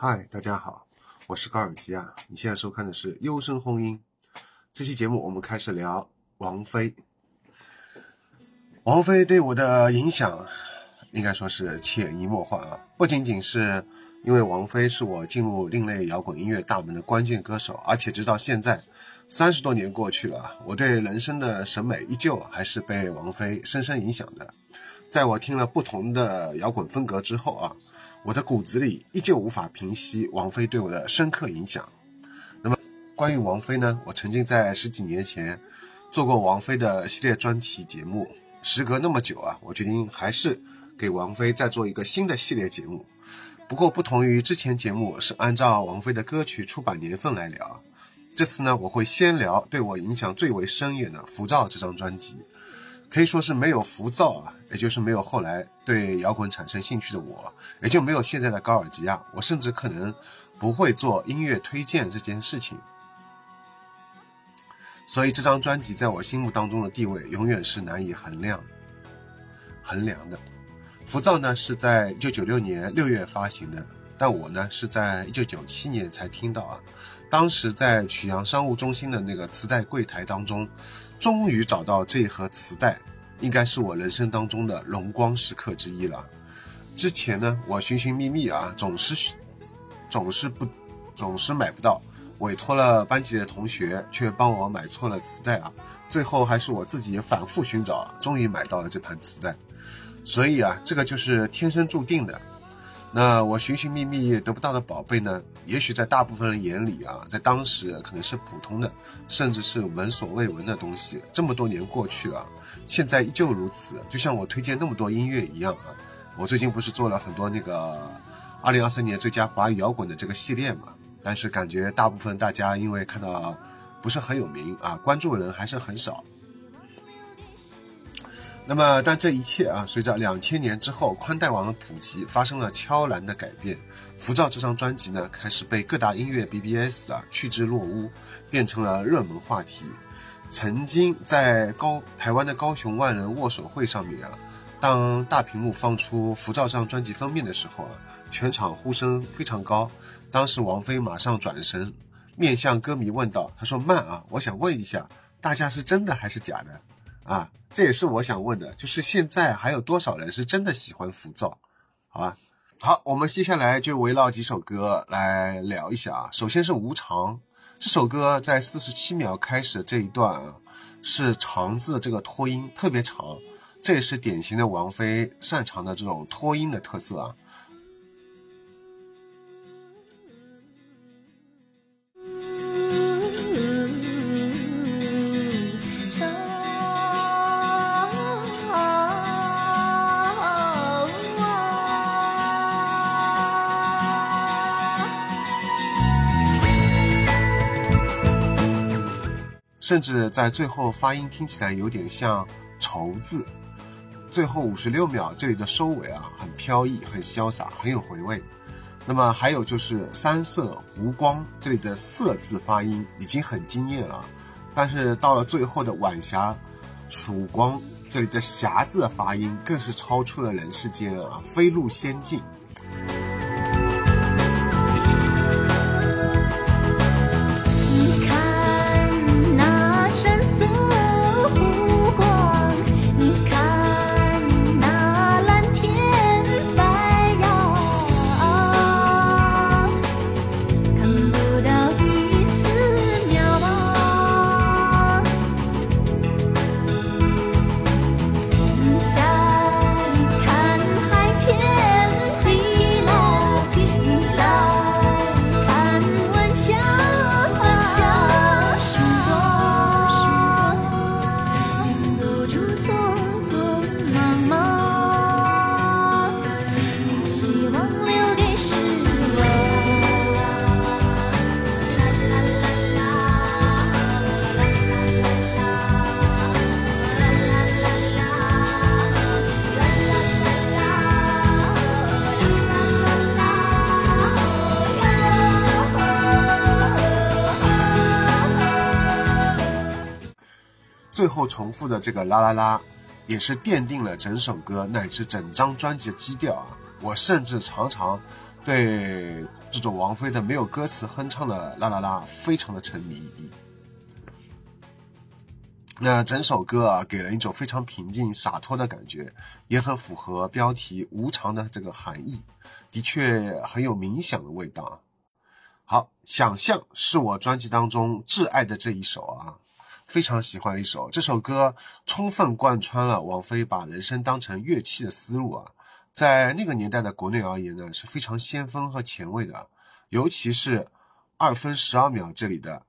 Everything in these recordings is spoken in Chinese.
嗨，大家好，我是高尔基啊。你现在收看的是《优声轰音》。这期节目我们开始聊王菲。王菲对我的影响，应该说是潜移默化啊。不仅仅是因为王菲是我进入另类摇滚音乐大门的关键歌手，而且直到现在，三十多年过去了，我对人生的审美依旧还是被王菲深深影响的。在我听了不同的摇滚风格之后啊。我的骨子里依旧无法平息王菲对我的深刻影响。那么，关于王菲呢？我曾经在十几年前做过王菲的系列专题节目。时隔那么久啊，我决定还是给王菲再做一个新的系列节目。不过，不同于之前节目是按照王菲的歌曲出版年份来聊，这次呢，我会先聊对我影响最为深远的《浮躁》这张专辑。可以说是没有浮躁啊，也就是没有后来对摇滚产生兴趣的我，也就没有现在的高尔基亚。我甚至可能不会做音乐推荐这件事情。所以这张专辑在我心目当中的地位永远是难以衡量、衡量的。浮躁呢是在一九九六年六月发行的，但我呢是在一九九七年才听到啊。当时在曲阳商务中心的那个磁带柜台当中。终于找到这一盒磁带，应该是我人生当中的荣光时刻之一了。之前呢，我寻寻觅觅啊，总是总是不总是买不到，委托了班级的同学，却帮我买错了磁带啊。最后还是我自己反复寻找，终于买到了这盘磁带。所以啊，这个就是天生注定的。那我寻寻觅觅得不到的宝贝呢？也许在大部分人眼里啊，在当时可能是普通的，甚至是闻所未闻的东西。这么多年过去了，现在依旧如此。就像我推荐那么多音乐一样啊，我最近不是做了很多那个二零二三年最佳华语摇滚的这个系列嘛？但是感觉大部分大家因为看到不是很有名啊，关注的人还是很少。那么，但这一切啊，随着两千年之后宽带网的普及，发生了悄然的改变。浮躁这张专辑呢，开始被各大音乐 BBS 啊趋之若鹜，变成了热门话题。曾经在高台湾的高雄万人握手会上面啊，当大屏幕放出浮躁这张专辑封面的时候啊，全场呼声非常高。当时王菲马上转身，面向歌迷问道：“他说慢啊，我想问一下，大家是真的还是假的？”啊，这也是我想问的，就是现在还有多少人是真的喜欢浮躁？好吧，好，我们接下来就围绕几首歌来聊一下啊。首先是《无常》这首歌，在四十七秒开始这一段啊，是长字这个拖音特别长，这也是典型的王菲擅长的这种拖音的特色啊。甚至在最后发音听起来有点像“愁”字。最后五十六秒这里的收尾啊，很飘逸，很潇洒，很有回味。那么还有就是“三色湖光”这里的“色”字发音已经很惊艳了，但是到了最后的“晚霞曙光”这里的“霞”字发音更是超出了人世间啊，飞入仙境。最后重复的这个啦啦啦，也是奠定了整首歌乃至整张专辑的基调啊！我甚至常常对这种王菲的没有歌词哼唱的啦啦啦非常的沉迷。那整首歌啊，给人一种非常平静洒脱的感觉，也很符合标题“无常”的这个含义，的确很有冥想的味道啊。好，想象是我专辑当中挚爱的这一首啊，非常喜欢一首。这首歌充分贯穿了王菲把人生当成乐器的思路啊，在那个年代的国内而言呢，是非常先锋和前卫的，尤其是二分十二秒这里的。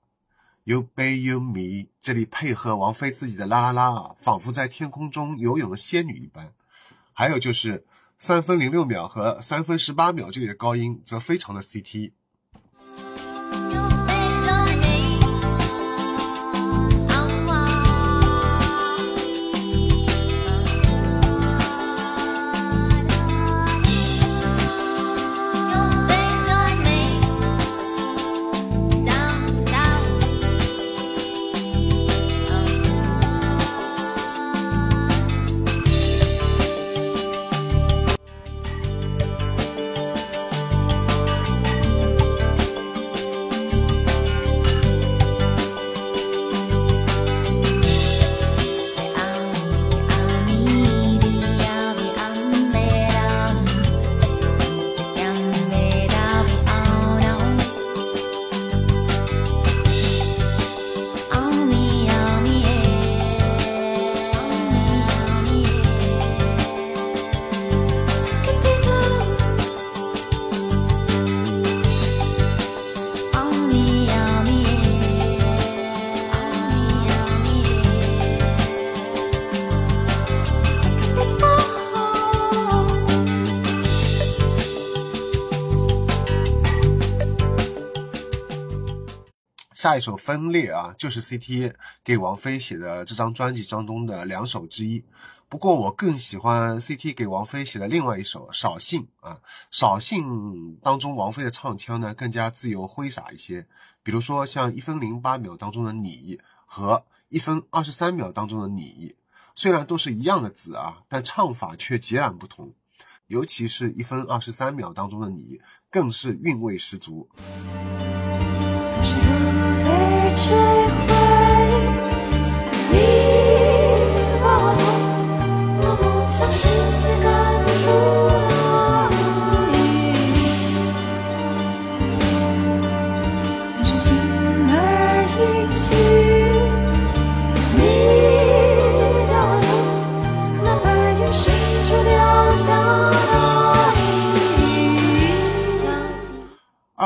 You be you me，这里配合王菲自己的啦啦啦啊，仿佛在天空中游泳的仙女一般。还有就是三分零六秒和三分十八秒这里的高音，则非常的 CT。下一首《分裂》啊，就是 CT 给王菲写的这张专辑当中的两首之一。不过我更喜欢 CT 给王菲写的另外一首《扫兴》啊，《扫兴》当中王菲的唱腔呢更加自由挥洒一些。比如说像一分零八秒当中的你和一分二十三秒当中的你，虽然都是一样的字啊，但唱法却截然不同。尤其是一分二十三秒当中的你，更是韵味十足。摧毁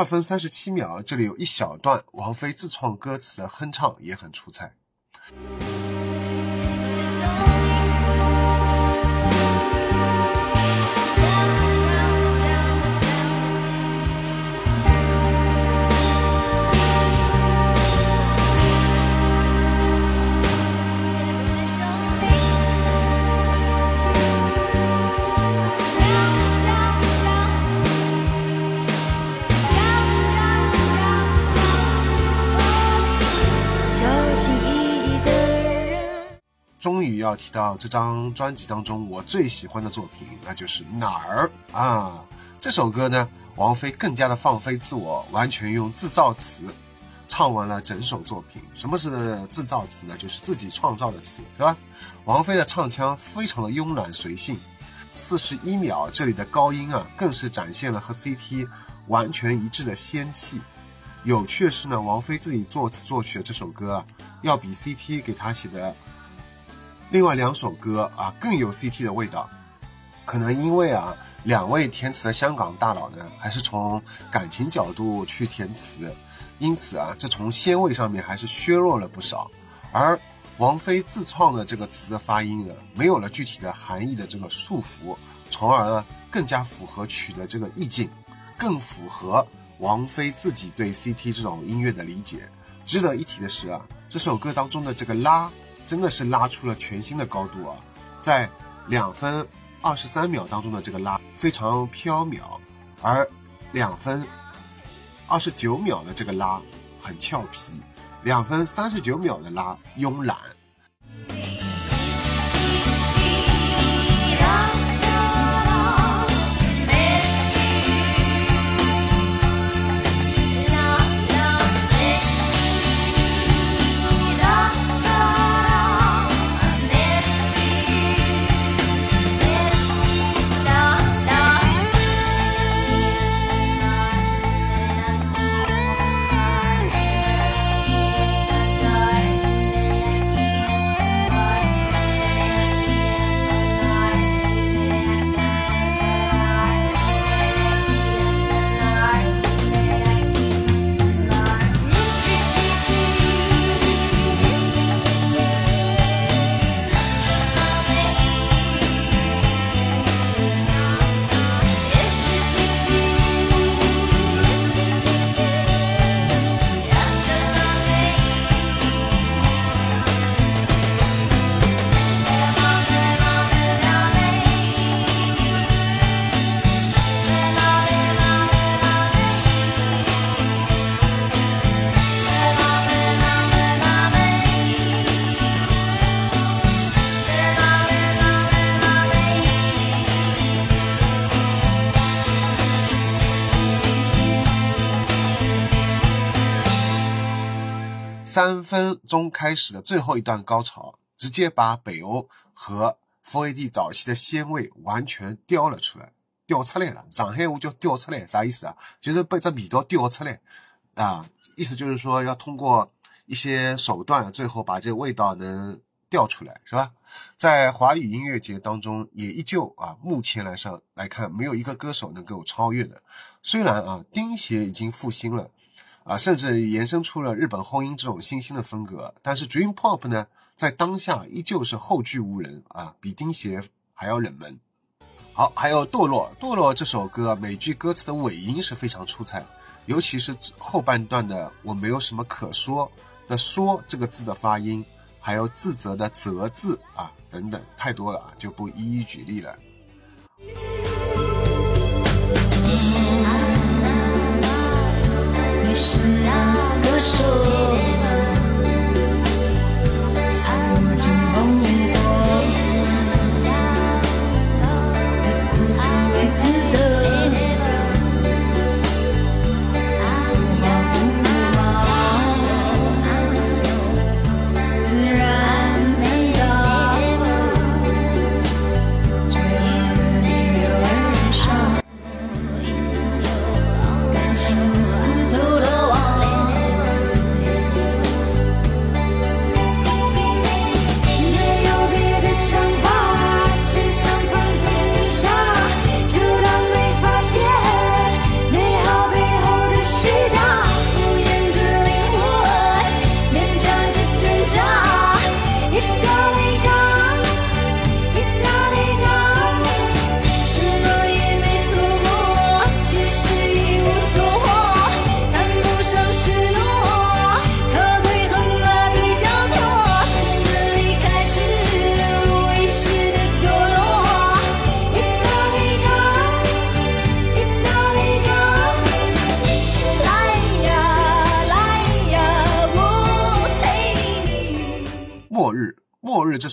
二分三十七秒，这里有一小段王菲自创歌词的哼唱，也很出彩。要提到这张专辑当中我最喜欢的作品，那就是哪儿啊？这首歌呢，王菲更加的放飞自我，完全用自造词唱完了整首作品。什么是自造词呢？就是自己创造的词，对吧？王菲的唱腔非常的慵懒随性，四十一秒这里的高音啊，更是展现了和 CT 完全一致的仙气。有趣的是呢，王菲自己作词作曲的这首歌啊，要比 CT 给她写的另外两首歌啊更有 CT 的味道。可能因为啊，两位填词的香港大佬呢，还是从感情角度去填词，因此啊，这从鲜味上面还是削弱了不少。而王菲自创的这个词的发音呢，没有了具体的含义的这个束缚，从而呢更加符合曲的这个意境，更符合王菲自己对 CT 这种音乐的理解。值得一提的是啊，这首歌当中的这个拉，真的是拉出了全新的高度啊！在两分二十三秒当中的这个拉非常飘渺，而两分二十九秒的这个拉很俏皮，两分三十九秒的拉慵懒。三分钟开始的最后一段高潮，直接把北欧和福 AD 早期的鲜味完全叼了出来，叼出来了。上海话叫叼出来，啥意思啊？就是把这味道叼出来啊，意思就是说要通过一些手段，最后把这个味道能调出来，是吧？在华语音乐节当中，也依旧啊，目前来上来看，没有一个歌手能够超越的。虽然啊，钉鞋已经复兴了，啊，甚至延伸出了日本后音这种新兴的风格，但是 Dream Pop 呢，在当下依旧是后继无人啊，比钉鞋还要冷门。好，还有堕落，堕落这首歌每句歌词的尾音是非常出彩，尤其是后半段的“我没有什么可说”的“说”这个字的发音。还有自责的责字啊，等等，太多了啊，就不一一举例了。是那歌手，心情红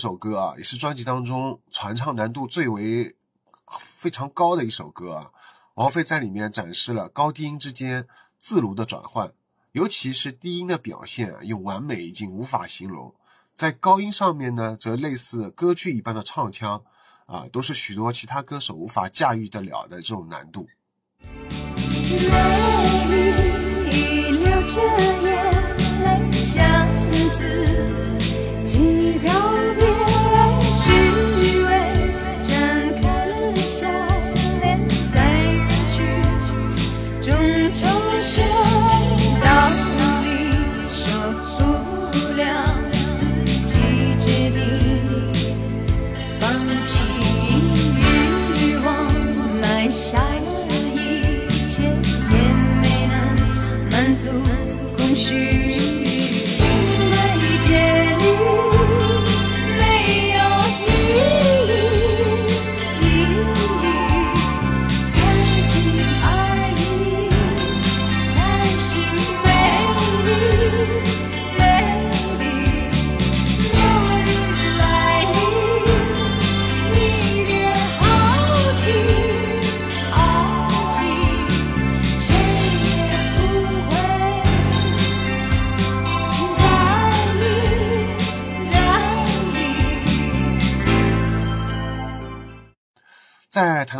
首歌啊，也是专辑当中传唱难度最为非常高的一首歌啊。王菲在里面展示了高低音之间自如的转换，尤其是低音的表现啊，用完美已经无法形容。在高音上面呢，则类似歌剧一般的唱腔啊，都是许多其他歌手无法驾驭得了的这种难度。泪流着眼泪，像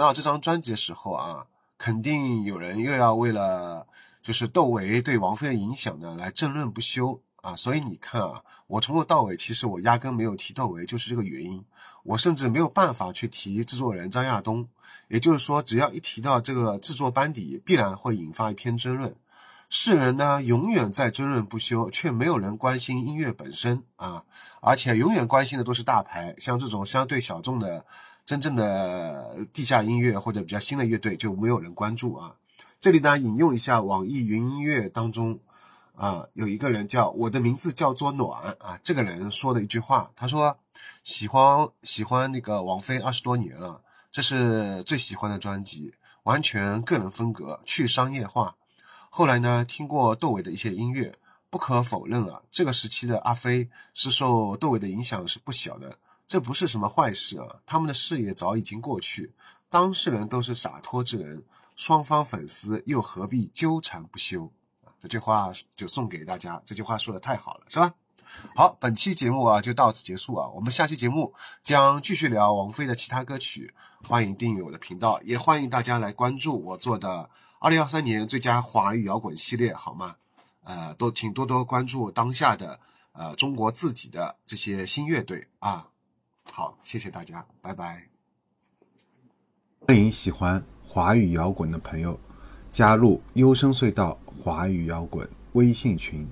到这张专辑的时候啊，肯定有人又要为了就是窦唯对王菲的影响呢来争论不休啊。所以你看啊，我从头到尾其实我压根没有提窦唯，就是这个原因。我甚至没有办法去提制作人张亚东，也就是说，只要一提到这个制作班底，必然会引发一篇争论。世人呢，永远在争论不休，却没有人关心音乐本身啊，而且永远关心的都是大牌，像这种相对小众的。真正的地下音乐或者比较新的乐队就没有人关注啊。这里呢引用一下网易云音乐当中啊有一个人叫我的名字叫做暖啊，这个人说的一句话，他说喜欢喜欢那个王菲二十多年了，这是最喜欢的专辑，完全个人风格，去商业化。后来呢听过窦唯的一些音乐，不可否认啊，这个时期的阿飞是受窦唯的影响是不小的。这不是什么坏事啊！他们的事业早已经过去，当事人都是洒脱之人，双方粉丝又何必纠缠不休啊？这句话就送给大家，这句话说的太好了，是吧？好，本期节目啊就到此结束啊，我们下期节目将继续聊王菲的其他歌曲，欢迎订阅我的频道，也欢迎大家来关注我做的二零二三年最佳华语摇滚系列，好吗？呃，都请多多关注当下的呃中国自己的这些新乐队啊。好，谢谢大家，拜拜。欢迎喜欢华语摇滚的朋友加入优声隧道华语摇滚微信群，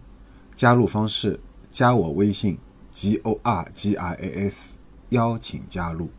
加入方式加我微信 g o r g i a s，邀请加入。